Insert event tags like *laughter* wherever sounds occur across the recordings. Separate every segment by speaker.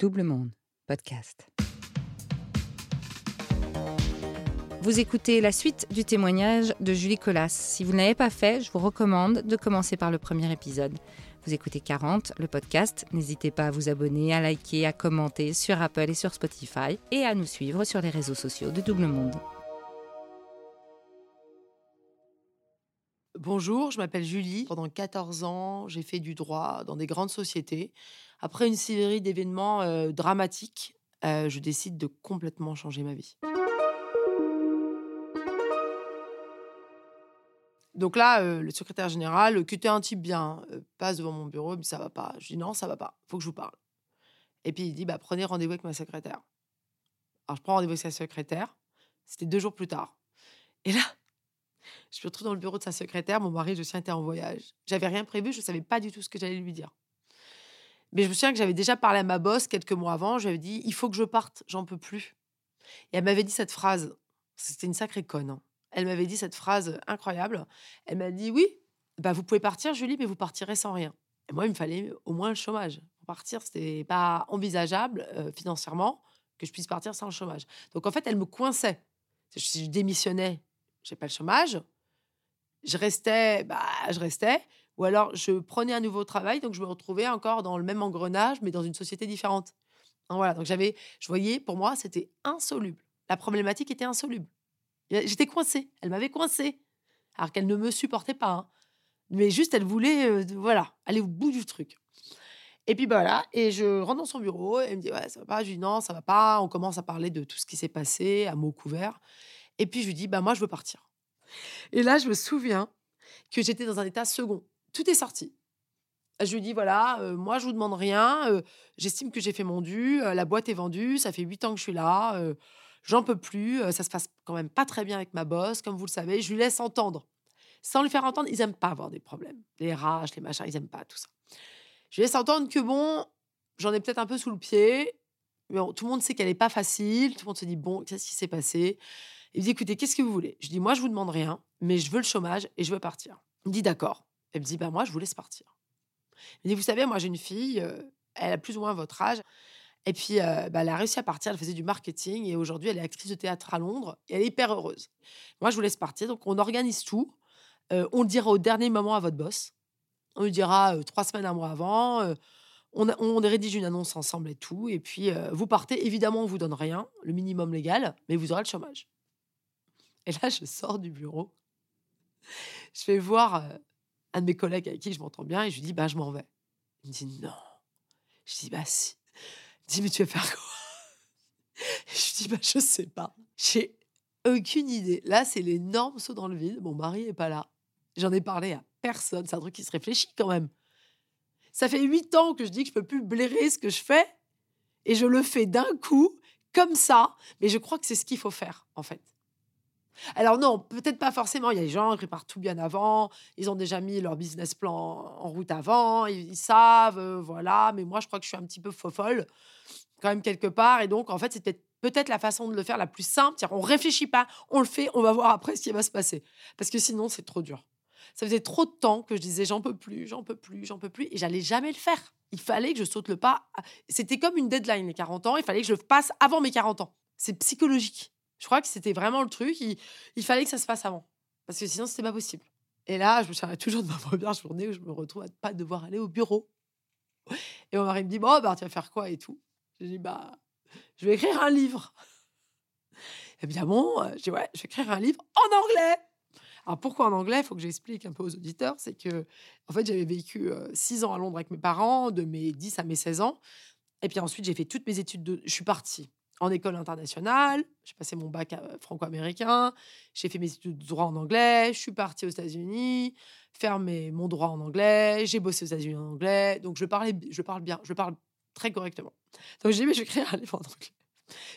Speaker 1: Double Monde, podcast. Vous écoutez la suite du témoignage de Julie Collas. Si vous ne l'avez pas fait, je vous recommande de commencer par le premier épisode. Vous écoutez 40, le podcast. N'hésitez pas à vous abonner, à liker, à commenter sur Apple et sur Spotify et à nous suivre sur les réseaux sociaux de Double Monde.
Speaker 2: Bonjour, je m'appelle Julie. Pendant 14 ans, j'ai fait du droit dans des grandes sociétés. Après une série d'événements euh, dramatiques, euh, je décide de complètement changer ma vie. Donc là, euh, le secrétaire général, qui était un type bien, passe devant mon bureau, il dit ça va pas. Je dis non, ça va pas, faut que je vous parle. Et puis il dit bah, prenez rendez-vous avec ma secrétaire. Alors je prends rendez-vous avec sa secrétaire, c'était deux jours plus tard. Et là, je me retrouve dans le bureau de sa secrétaire, mon mari, je suis était en voyage. J'avais rien prévu, je ne savais pas du tout ce que j'allais lui dire. Mais je me souviens que j'avais déjà parlé à ma boss quelques mois avant, je lui avais dit il faut que je parte, j'en peux plus. Et elle m'avait dit cette phrase, c'était une sacrée conne. hein. Elle m'avait dit cette phrase incroyable. Elle m'a dit oui, bah vous pouvez partir, Julie, mais vous partirez sans rien. Et moi, il me fallait au moins le chômage. Pour partir, c'était pas envisageable euh, financièrement que je puisse partir sans le chômage. Donc en fait, elle me coinçait. Je démissionnais, j'ai pas le chômage. Je restais, bah je restais. Ou alors je prenais un nouveau travail, donc je me retrouvais encore dans le même engrenage, mais dans une société différente. Voilà, donc j'avais, je voyais, pour moi, c'était insoluble. La problématique était insoluble. J'étais coincée. Elle m'avait coincée. Alors qu'elle ne me supportait pas. hein. Mais juste, elle voulait, euh, voilà, aller au bout du truc. Et puis voilà, et je rentre dans son bureau, et elle me dit ouais, ça va pas. Je lui dis non, ça va pas. On commence à parler de tout ce qui s'est passé, à mots couverts. Et puis je lui dis bah moi je veux partir. Et là, je me souviens que j'étais dans un état second. Tout est sorti. Je lui dis voilà, euh, moi je vous demande rien. euh, J'estime que j'ai fait mon dû. euh, la boîte est vendue. Ça fait huit ans que je suis là. J'en peux plus. Ça se passe quand même pas très bien avec ma boss, comme vous le savez. Je lui laisse entendre. Sans lui faire entendre, ils aiment pas avoir des problèmes. Les RH, les machins, ils aiment pas tout ça. Je lui laisse entendre que bon, j'en ai peut-être un peu sous le pied. Tout le monde sait qu'elle est pas facile. Tout le monde se dit bon, qu'est-ce qui s'est passé? Il me dit écoutez, qu'est-ce que vous voulez? Je dis moi, je vous demande rien, mais je veux le chômage et je veux partir. Il me dit d'accord. Elle me dit bah moi, je vous laisse partir. Il me dit vous savez, moi j'ai une fille, euh, elle a plus ou moins votre âge. Et puis, euh, bah, elle a réussi à partir, elle faisait du marketing et aujourd'hui, elle est actrice de théâtre à Londres et elle est hyper heureuse. Moi, je vous laisse partir. Donc, on organise tout. Euh, on le dira au dernier moment à votre boss. On lui dira trois semaines, un mois avant. On, on rédige une annonce ensemble et tout. Et puis, vous partez. Évidemment, on vous donne rien, le minimum légal, mais vous aurez le chômage. Et là, je sors du bureau. Je vais voir euh, un de mes collègues avec qui je m'entends bien et je lui dis, bah, je m'en vais. Il me dit, non. Je dis, bah, si. Il me dit, mais tu vas faire quoi? Et *laughs* Je dis, bah, je sais pas. J'ai aucune idée. Là, c'est l'énorme saut dans le vide. Mon mari est pas là. J'en ai parlé à personne. C'est un truc qui se réfléchit quand même. Ça fait huit ans que je dis que je peux plus blairer ce que je fais. Et je le fais d'un coup, comme ça. Mais je crois que c'est ce qu'il faut faire, en fait. Alors non, peut-être pas forcément. Il y a des gens qui préparent tout bien avant. Ils ont déjà mis leur business plan en route avant. Ils, savent, euh, voilà. Mais moi, je crois que je suis un petit peu fofolle, quand même, quelque part. Et donc, en fait, c'est peut-être peut-être la façon de le faire la plus simple. C'est-à-dire, on réfléchit pas, on le fait, on va voir après ce qui va se passer. Parce que sinon, c'est trop dur. Ça faisait trop de temps que je disais j'en peux plus, j'en peux plus, j'en peux plus. Et j'allais jamais le faire. Il fallait que je saute le pas. C'était comme une deadline, les 40 ans. Il fallait que je le passe avant mes 40 ans. C'est psychologique. Je crois que c'était vraiment le truc. Il, fallait que ça se passe avant. Parce que sinon, c'était pas possible. Et là, je me souviens toujours de ma *laughs* première journée où je me retrouve à ne pas devoir aller au bureau. Et mon mari me dit Bon, bah, tu vas faire quoi et tout? Je dis Bah, je vais écrire un livre. Et bien, bon, euh, je dis Ouais, je vais écrire un livre en anglais. Alors, pourquoi en anglais? Il faut que j'explique un peu aux auditeurs. C'est que, en fait, j'avais vécu euh, six ans à Londres avec mes parents, de mes 10 à mes 16 ans. Et puis ensuite, j'ai fait toutes mes études. De... Je suis partie en école internationale. J'ai passé mon bac euh, franco-américain. J'ai fait mes études de droit en anglais. Je suis partie aux États-Unis faire mon droit en anglais. J'ai bossé aux États-Unis en anglais. Donc, je, parle bien. Je parle très correctement. Donc, j'ai dit, mais je vais écrire un livre en anglais.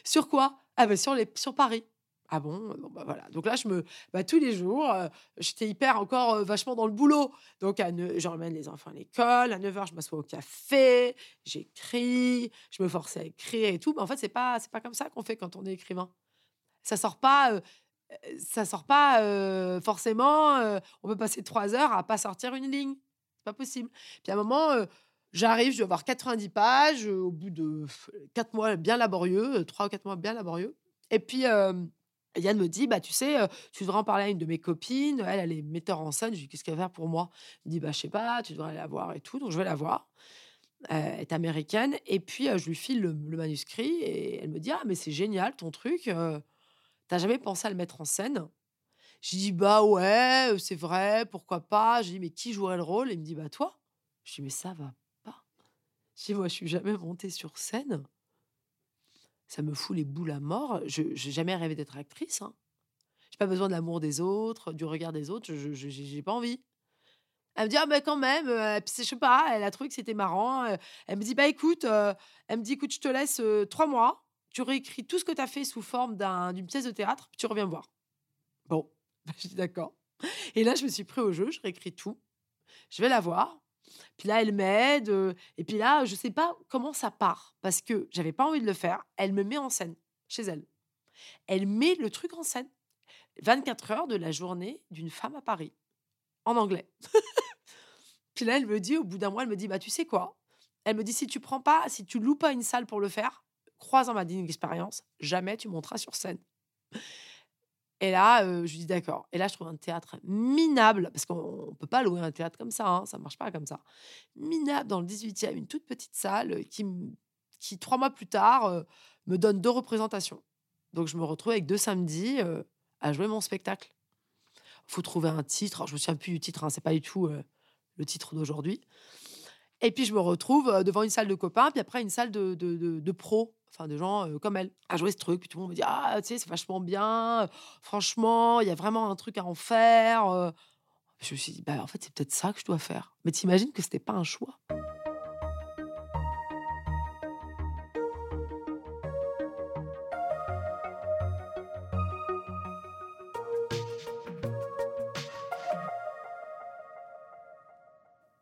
Speaker 2: Sur quoi? Ah, ben, sur, les, sur Paris. Ah bon, bon bah voilà. Donc là, je me, bah, tous les jours, euh, j'étais hyper encore euh, vachement dans le boulot. Donc, à ne- j'emmène les enfants à l'école. À 9h, je m'assois au café. J'écris. Je me forçais à écrire et tout. Mais en fait, c'est pas, pas comme ça qu'on fait quand on est écrivain. Ça sort pas. euh, euh, ça sort pas euh, forcément. euh, on peut passer trois heures à pas sortir une ligne. C'est pas possible. Puis à un moment, euh, J'arrive, je dois avoir 90 pages au bout de 4 mois bien laborieux, 3 ou 4 mois bien laborieux. Et puis, Yann me dit, bah, tu sais, tu devrais en parler à une de mes copines. Elle, elle est metteur en scène. Je lui dis, qu'est-ce qu'elle va faire pour moi? Il me dit, bah, je sais pas, tu devrais la voir et tout. Donc, je vais la voir. elle est américaine. Et puis, je lui file le, manuscrit et elle me dit, ah, mais c'est génial ton truc. T'as jamais pensé à le mettre en scène? Je dis, bah ouais, c'est vrai, pourquoi pas? Je dis, mais qui jouerait le rôle? Et il me dit, bah toi. Je dis, mais ça va pas. Je dis, moi, je suis jamais montée sur scène ça me fout les boules à mort. Je n'ai jamais rêvé d'être actrice. Hein. J'ai pas besoin de l'amour des autres, du regard des autres. Je n'ai pas envie. Elle me dit, ah ben quand même, euh, je sais pas, elle a trouvé que c'était marrant. Euh, elle me dit, bah écoute, euh, elle me dit, écoute, je te laisse trois mois, tu réécris tout ce que tu as fait sous forme d'une pièce de théâtre, puis tu reviens voir. Bon, *laughs* je dis d'accord. Et là, je me suis pris au jeu, je réécris tout. Je vais la voir. Puis là, elle m'aide. et puis là, je sais pas comment ça part parce que j'avais pas envie de le faire. Elle me met en scène chez elle. Elle met le truc en scène. 24 heures de la journée d'une femme à Paris en anglais. *laughs* puis là, elle me dit, au bout d'un mois, elle me dit, bah tu sais quoi? Elle me dit, si tu prends pas, si tu loues pas une salle pour le faire, croise en ma digne expérience, jamais tu monteras sur scène. Et là, je dis d'accord. Et là, je trouve un théâtre minable, parce qu'on ne peut pas louer un théâtre comme ça, hein, ça ne marche pas comme ça. Minable dans le 18e, une toute petite salle qui, qui trois mois plus tard, me donne deux représentations. Donc, je me retrouve avec deux samedis à jouer mon spectacle. Faut trouver un titre. Je me souviens plus du titre, hein, c'est pas du tout le titre d'aujourd'hui. Et puis, je me retrouve devant une salle de copains, puis après, une salle de, de, de, de pros enfin de gens comme elle, à jouer ce truc. Puis tout le monde me dit Ah, tu sais, c'est vachement bien. Franchement, il y a vraiment un truc à en faire. Je me suis dit Bah, en fait, c'est peut-être ça que je dois faire. Mais t'imagines que c'était pas un choix?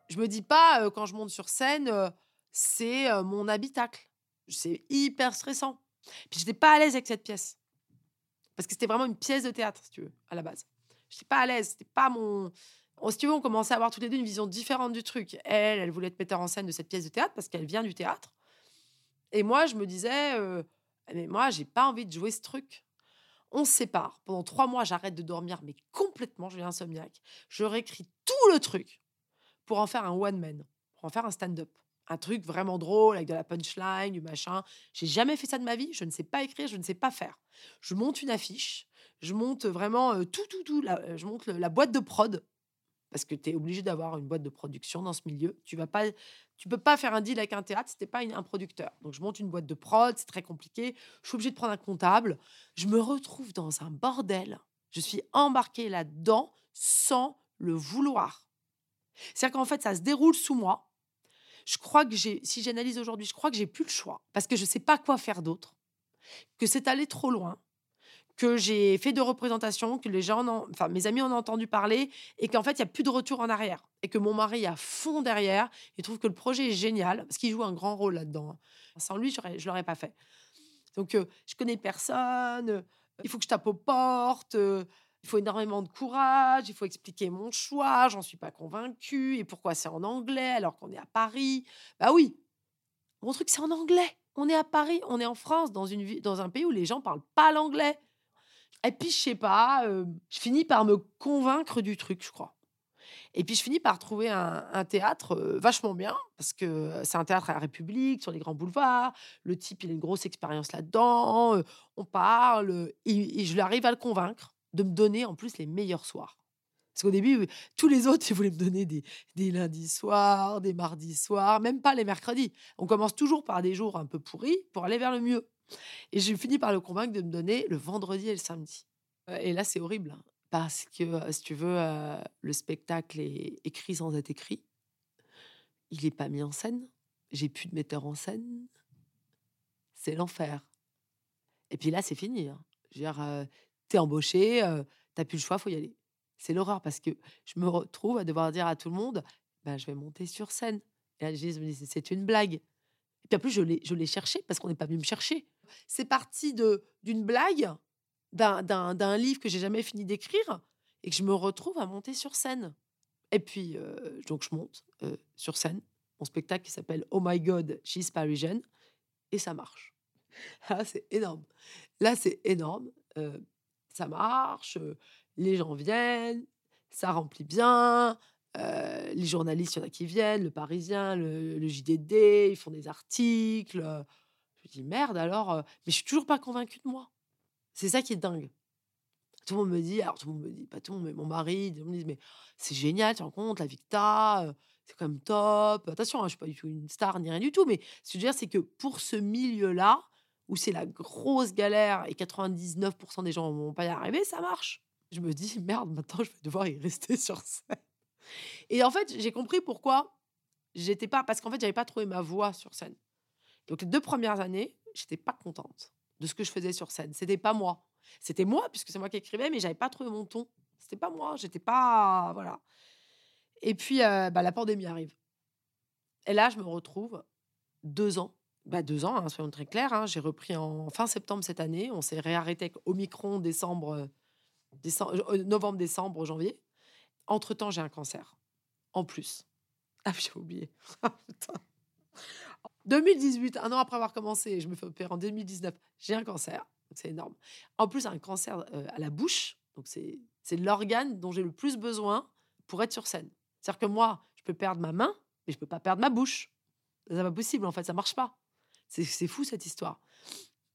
Speaker 2: Je me dis pas, quand je monte sur scène, c'est mon habitacle c'est hyper stressant. Puis j'étais pas à l'aise avec cette pièce. Parce que c'était vraiment une pièce de théâtre, si tu veux, à la base. J'étais pas à l'aise, c'était pas mon. Si tu veux, on commençait à avoir toutes les deux une vision différente du truc. Elle, elle voulait être metteur en scène de cette pièce de théâtre parce qu'elle vient du théâtre. Et moi, je me disais, euh, mais moi, j'ai pas envie de jouer ce truc. On se sépare. Pendant trois mois, j'arrête de dormir, mais complètement, je suis insomniaque. Je réécris tout le truc pour en faire un one-man, pour en faire un stand-up un truc vraiment drôle avec de la punchline, du machin. J'ai jamais fait ça de ma vie. Je ne sais pas écrire, je ne sais pas faire. Je monte une affiche, je monte vraiment tout, tout, tout. je monte la boîte de prod parce que tu es obligé d'avoir une boîte de production dans ce milieu. Tu vas pas, tu peux pas faire un deal avec un théâtre si t'es pas un producteur. Donc je monte une boîte de prod, c'est très compliqué. Je suis obligée de prendre un comptable. Je me retrouve dans un bordel. Je suis embarquée là-dedans sans le vouloir. C'est-à-dire qu'en fait, ça se déroule sous moi je crois que j'ai, si j'analyse aujourd'hui, je crois que j'ai plus le choix parce que je ne sais pas quoi faire d'autre, que c'est allé trop loin, que j'ai fait de représentations, que les gens, enfin mes amis en ont entendu parler et qu'en fait il y a plus de retour en arrière et que mon mari est à fond derrière et trouve que le projet est génial parce qu'il joue un grand rôle là-dedans. Hein. Sans lui, je ne l'aurais pas fait. Donc euh, je connais personne, il faut que je tape aux portes. Euh, il faut énormément de courage, il faut expliquer mon choix, j'en suis pas convaincue, et pourquoi c'est en anglais alors qu'on est à Paris? Bah oui, mon truc c'est en anglais. On est à Paris, on est en France, dans, une, dans un pays où les gens parlent pas l'anglais. Et puis, je sais pas, euh, je finis par me convaincre du truc, je crois. Et puis, je finis par trouver un, théâtre euh, vachement bien, parce que c'est un théâtre à la République, sur les grands boulevards. Le type, il a une grosse expérience là-dedans. Euh, on parle, et, et je arrive à le convaincre de me donner en plus les meilleurs soirs. Parce qu'au début, tous les autres, ils voulaient me donner des, des lundis soirs, des mardis soirs, même pas les mercredis. On commence toujours par des jours un peu pourris pour aller vers le mieux. Et j'ai fini par le convaincre de me donner le vendredi et le samedi. Euh, et là, c'est horrible. Hein, parce que, euh, si tu veux, euh, le spectacle est écrit sans être écrit. Il n'est pas mis en scène. J'ai plus de metteur en scène. C'est l'enfer. Et puis là, c'est fini. Hein. Je veux dire, t'es embauché, tu t'as plus le choix, faut y aller. C'est l'horreur parce que je me retrouve à devoir dire à tout le monde, ben, je vais monter sur scène. Et là, je me dis, c'est une blague. Et puis en plus, je l'ai cherché parce qu'on n'est pas venu me chercher. C'est parti d'une blague, d'un livre que j'ai jamais fini d'écrire et que je me retrouve à monter sur scène. Et puis, donc, je monte sur scène. mon spectacle qui s'appelle Oh My God, She's Parisian, et ça marche. Là, c'est énorme. Là, c'est énorme. Euh, ça marche, les gens viennent, ça remplit bien. les journalistes, il y en a qui viennent, le Parisien, le, le JDD, ils font des articles. Je me dis merde alors, mais je suis toujours pas convaincue de moi. C'est ça qui est dingue. Tout le monde me dit, alors tout le monde me dit, pas tout le monde, mais mon mari, tout le monde me dit, mais c'est génial, tu rends compte, la euh, c'est quand même top. Attention, hein, je suis pas du tout une star ni rien du tout, mais ce que je veux dire, c'est que pour ce milieu-là, où c'est la grosse galère et 99% des gens vont pas y arriver, ça marche. Je me dis, *laughs* merde, maintenant je vais devoir y rester sur scène. Et en fait, j'ai compris pourquoi j'étais pas, parce qu'en fait, j'avais pas trouvé ma voix sur scène. Donc les deux premières années, j'étais pas contente de ce que je faisais sur scène. C'était pas moi. C'était moi, puisque c'est moi qui écrivais, mais j'avais pas trouvé mon ton. C'était pas moi. J'étais pas. Voilà. Et puis, euh, bah, la pandémie arrive. Et là, je me retrouve deux ans. Bah, deux ans, hein, soyons très clairs. hein. J'ai repris en fin septembre cette année. On s'est réarrêté avec Omicron décembre, euh, décembre, euh, novembre, décembre, janvier. Entre-temps, j'ai un cancer. En plus. *laughs* Ah, j'ai oublié. Ah, *laughs* putain. 2018, un an après avoir commencé, je me fais opérer en 2019, j'ai un cancer. C'est énorme. En plus, un cancer euh, à la bouche. Donc c'est l'organe dont j'ai le plus besoin pour être sur scène. C'est-à-dire que moi, je peux perdre ma main, mais je peux pas perdre ma bouche. C'est pas possible, en fait, ça marche pas. C'est fou cette histoire.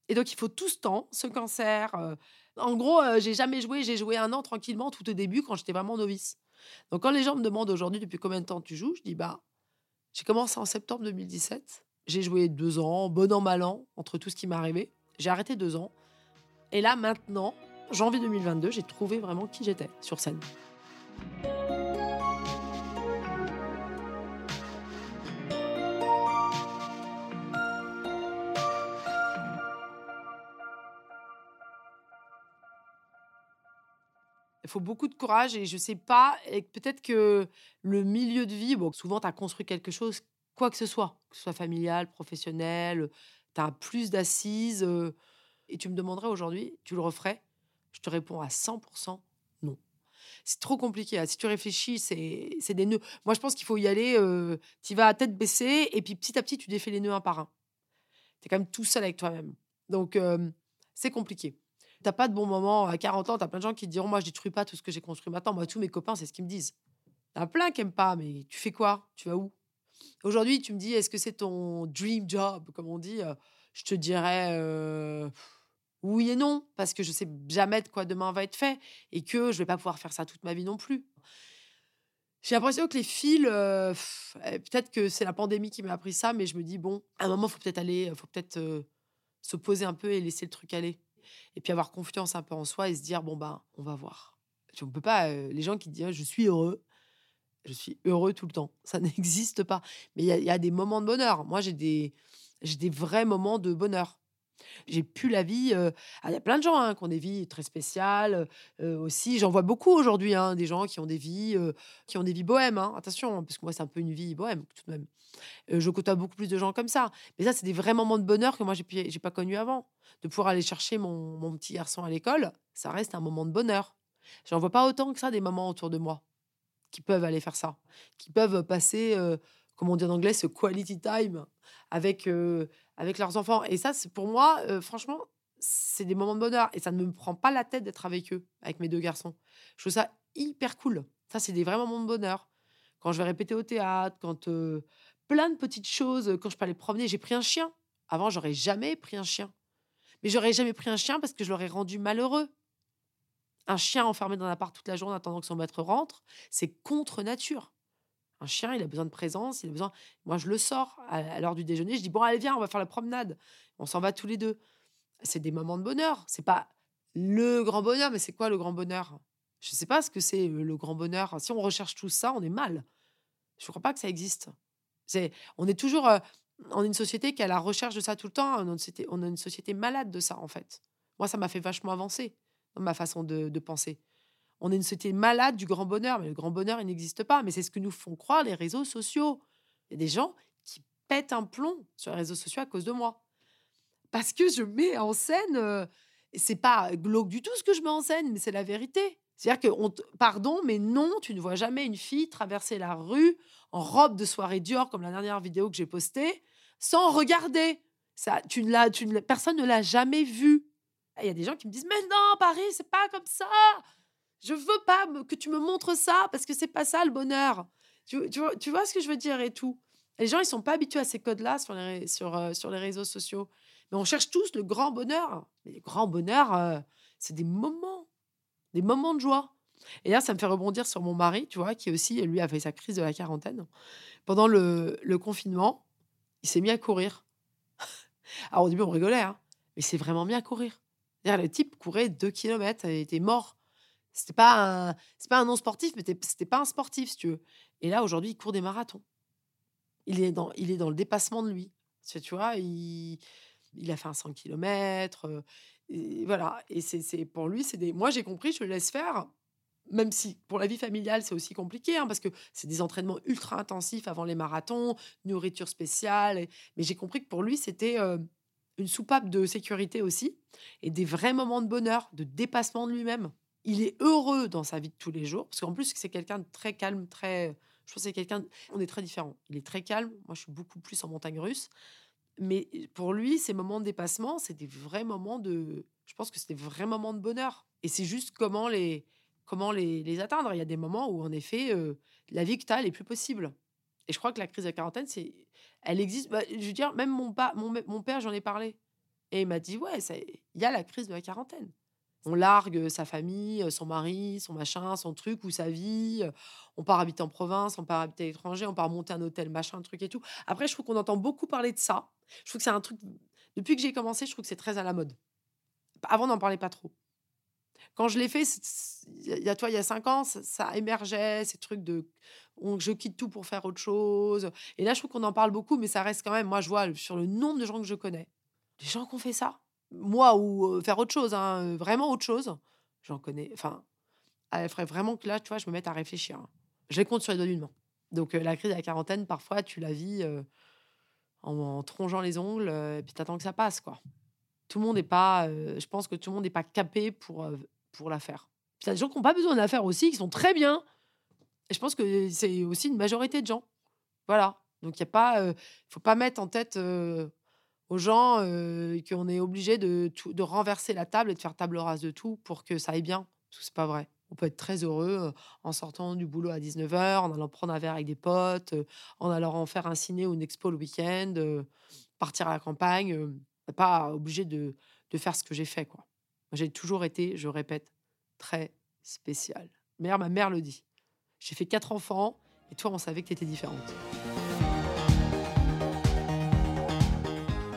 Speaker 2: Et donc, il faut tout ce temps, ce cancer. euh, en gros, euh, j'ai jamais joué. J'ai joué un an tranquillement tout au début quand j'étais vraiment novice. Donc, quand les gens me demandent aujourd'hui depuis combien de temps tu joues, je dis bah, j'ai commencé en septembre 2017. J'ai joué deux ans, bon an, mal an, entre tout ce qui m'est arrivé. J'ai arrêté deux ans. Et là, maintenant, janvier 2022, j'ai trouvé vraiment qui j'étais sur scène. Faut beaucoup de courage et je sais pas, et peut-être que le milieu de vie, bon, souvent tu as construit quelque chose, quoi que ce soit, que ce soit familial, professionnel, tu as plus d'assises. euh, et tu me demanderais aujourd'hui, tu le referais? Je te réponds à 100% non. C'est trop compliqué. hein. Si tu réfléchis, c'est des nœuds. Moi, je pense qu'il faut y aller, tu vas à tête baissée et puis petit à petit, tu défais les nœuds un par un. Tu es quand même tout seul avec toi-même. Donc, euh, c'est compliqué. T'as pas de bons moments. À 40 ans, tu as plein de gens qui te diront Moi, je détruis pas tout ce que j'ai construit maintenant. Moi, tous mes copains, c'est ce qu'ils me disent. A plein qui aiment pas, mais tu fais quoi? Tu vas où? Aujourd'hui, tu me dis Est-ce que c'est ton dream job Comme on dit, euh, je te dirais euh, oui et non, parce que je sais jamais de quoi demain va être fait et que je vais pas pouvoir faire ça toute ma vie non plus. J'ai l'impression que les fils, euh, euh, peut-être que c'est la pandémie qui m'a appris ça, mais je me dis bon, à un moment, faut peut-être aller, faut peut-être se poser un peu et laisser le truc aller. Et puis avoir confiance un peu en soi et se dire bon ben, on va voir. On peut pas. euh, les gens qui disent je suis heureux, je suis heureux tout le temps. *laughs* Ça n'existe pas. Mais il y, y a des moments de bonheur. Moi, j'ai des, j'ai des vrais moments de bonheur. J'ai pu la vie. ah, Il y a plein de gens hein, qui ont des vies très spéciales aussi. J'en vois beaucoup aujourd'hui, hein, des gens qui ont des vies, qui ont des vies bohèmes. hein. Attention, parce que moi, c'est un peu une vie bohème tout de même. Je côtoie beaucoup plus de gens comme ça. Mais ça, c'est des vrais moments de bonheur que moi, j'ai j'ai pas connu avant. De pouvoir aller chercher mon, petit garçon à l'école, ça reste un moment de bonheur. J'en vois pas autant que ça des mamans autour de moi qui peuvent aller faire ça, qui peuvent passer, euh, comme on dit en anglais, ce quality time avec, avec leurs enfants. Et ça, c'est pour moi, euh, franchement, c'est des moments de bonheur. Et ça ne me prend pas la tête d'être avec eux, avec mes deux garçons. Je trouve ça hyper cool. Ça, c'est des vrais moments de bonheur. Quand je vais répéter au théâtre, quand euh, plein de petites choses, quand je peux aller promener, j'ai pris un chien. Avant, j'aurais jamais pris un chien. Mais j'aurais jamais pris un chien parce que je l'aurais rendu malheureux. Un chien enfermé dans un appart toute la journée attendant que son maître rentre, c'est contre nature. Un chien, il a besoin de présence, il a besoin. Moi, je le sors à, l'heure du déjeuner. Je dis bon, allez viens, on va faire la promenade. On s'en va tous les deux. C'est des moments de bonheur. C'est pas le grand bonheur, mais c'est quoi le grand bonheur? Je sais pas ce que c'est le grand bonheur. Si on recherche tout ça, on est mal. Je crois pas que ça existe. On est toujours, euh, on est une société qui est à la recherche de ça tout le temps. On a une société, malade de ça en fait. Moi, ça m'a fait vachement avancer dans ma façon de penser. On est une société malade du grand bonheur, mais le grand bonheur, il n'existe pas. Mais c'est ce que nous font croire les réseaux sociaux. Il y a des gens qui pètent un plomb sur les réseaux sociaux à cause de moi. Parce que je mets en scène, euh, c'est pas glauque du tout ce que je mets en scène, mais c'est la vérité. C'est-à-dire que, on pardon, mais non, tu ne vois jamais une fille traverser la rue en robe de soirée Dior, comme la dernière vidéo que j'ai postée, sans regarder. Ça, tu ne l'as, tu ne, personne ne l'a jamais vu. Il y a des gens qui me disent Mais non, Paris, c'est pas comme ça. Je veux pas que tu me montres ça parce que c'est pas ça le bonheur. Tu, tu, vois, ce que je veux dire et tout? les gens, ils sont pas habitués à ces codes-là sur les, sur, euh, sur les réseaux sociaux. Mais on cherche tous le grand bonheur. Mais le grand bonheur, euh, c'est des moments, des moments de joie. Et là, ça me fait rebondir sur mon mari, tu vois, qui aussi, lui, a fait sa crise de la quarantaine. Pendant le, le confinement, il s'est mis à courir. *laughs* Alors au début, on rigolait, hein, mais c'est vraiment mis à courir. Le type courait 2 km, il était mort. C'était pas c'est pas un non sportif, mais c'était pas un sportif, si tu veux. Et là, aujourd'hui, il court des marathons. Il est dans, il est dans le dépassement de lui. Tu vois, il, il a fait un 100 km. et voilà. Et c'est, pour lui, c'est des. Moi, j'ai compris, je le laisse faire même si pour la vie familiale, c'est aussi compliqué, hein, parce que c'est des entraînements ultra intensifs avant les marathons, nourriture spéciale. Mais j'ai compris que pour lui, c'était une soupape de sécurité aussi, et des vrais moments de bonheur, de dépassement de lui-même. Il est heureux dans sa vie de tous les jours, parce qu'en plus, c'est quelqu'un de très calme, très... Je pense que c'est quelqu'un... On est très différents. Il est très calme, moi je suis beaucoup plus en montagne russe. Mais pour lui, ces moments de dépassement, c'est des vrais moments de... Je pense que c'est des vrais moments de bonheur. Et c'est juste comment les comment les, atteindre. Il y a des moments où, en effet, la vie que tu as, elle est plus possible. Et je crois que la crise de la quarantaine, c'est, elle existe. Bah, je veux dire, même mon, mon, père, j'en ai parlé. Et il m'a dit, ouais, il y a la crise de la quarantaine. On largue sa famille, son mari, son machin, son truc ou sa vie. On part habiter en province, on part habiter à l'étranger, on part monter un hôtel, machin, truc et tout. Après, je trouve qu'on entend beaucoup parler de ça. Je trouve que c'est un truc. Depuis que j'ai commencé, je trouve que c'est très à la mode. Avant, on n'en parlait pas trop. Quand je l'ai fait, il y a toi, il y a cinq ans, ça, émergeait, ces trucs de je quitte tout pour faire autre chose. Et là, je trouve qu'on en parle beaucoup, mais ça reste quand même. Moi, je vois sur le nombre de gens que je connais, des gens qui ont fait ça. Moi, ou faire autre chose, hein, vraiment autre chose, j'en connais. Enfin, ah, il faudrait vraiment que là, tu vois, je me mette à réfléchir. Hein. Je les compte sur les doigts d'une main. Donc, la crise de la quarantaine, parfois, tu la vis en, trongeant les ongles, et puis attends que ça passe, quoi. Tout le monde n'est pas. je pense que tout le monde n'est pas capé pour pour la faire. Il y a des gens qui n'ont pas besoin de la faire aussi, qui sont très bien. Et je pense que c'est aussi une majorité de gens. Voilà. Donc, il ne pas, euh, faut pas mettre en tête aux gens euh, qu'on est obligé de, renverser la table et de faire table rase de tout pour que ça aille bien. Que c'est pas vrai. On peut être très heureux en sortant du boulot à 19h, en allant prendre un verre avec des potes, en allant en faire un ciné ou une expo le week-end, partir à la campagne. pas obligé de, faire ce que j'ai fait, quoi. J'ai toujours été, je répète, très spécial. Mère, ma mère le dit. J'ai fait quatre enfants et toi, on savait que tu étais différente.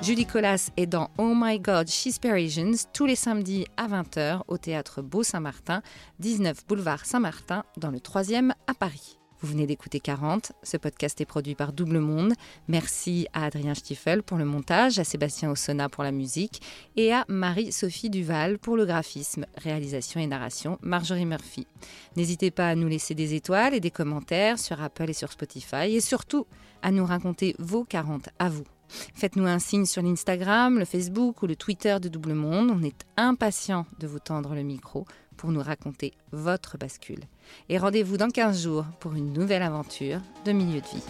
Speaker 1: Julie Collas est dans Oh My God, She's Parisians tous les samedis à 20h au théâtre Beau-Saint-Martin, 19 boulevard Saint-Martin, dans le 3e à Paris. Vous venez d'écouter 40. Ce podcast est produit par Double Monde. Merci à Adrien Stiefel pour le montage, à Sébastien Ossona pour la musique et à Marie-Sophie Duval pour le graphisme, réalisation et narration, Marjorie Murphy. N'hésitez pas à nous laisser des étoiles et des commentaires sur Apple et sur Spotify et surtout à nous raconter vos 40 à vous. Faites-nous un signe sur l'Instagram, le Facebook ou le Twitter de Double Monde. On est impatient de vous tendre le micro pour nous raconter votre bascule. Et rendez-vous dans 15 jours pour une nouvelle aventure de milieu de vie.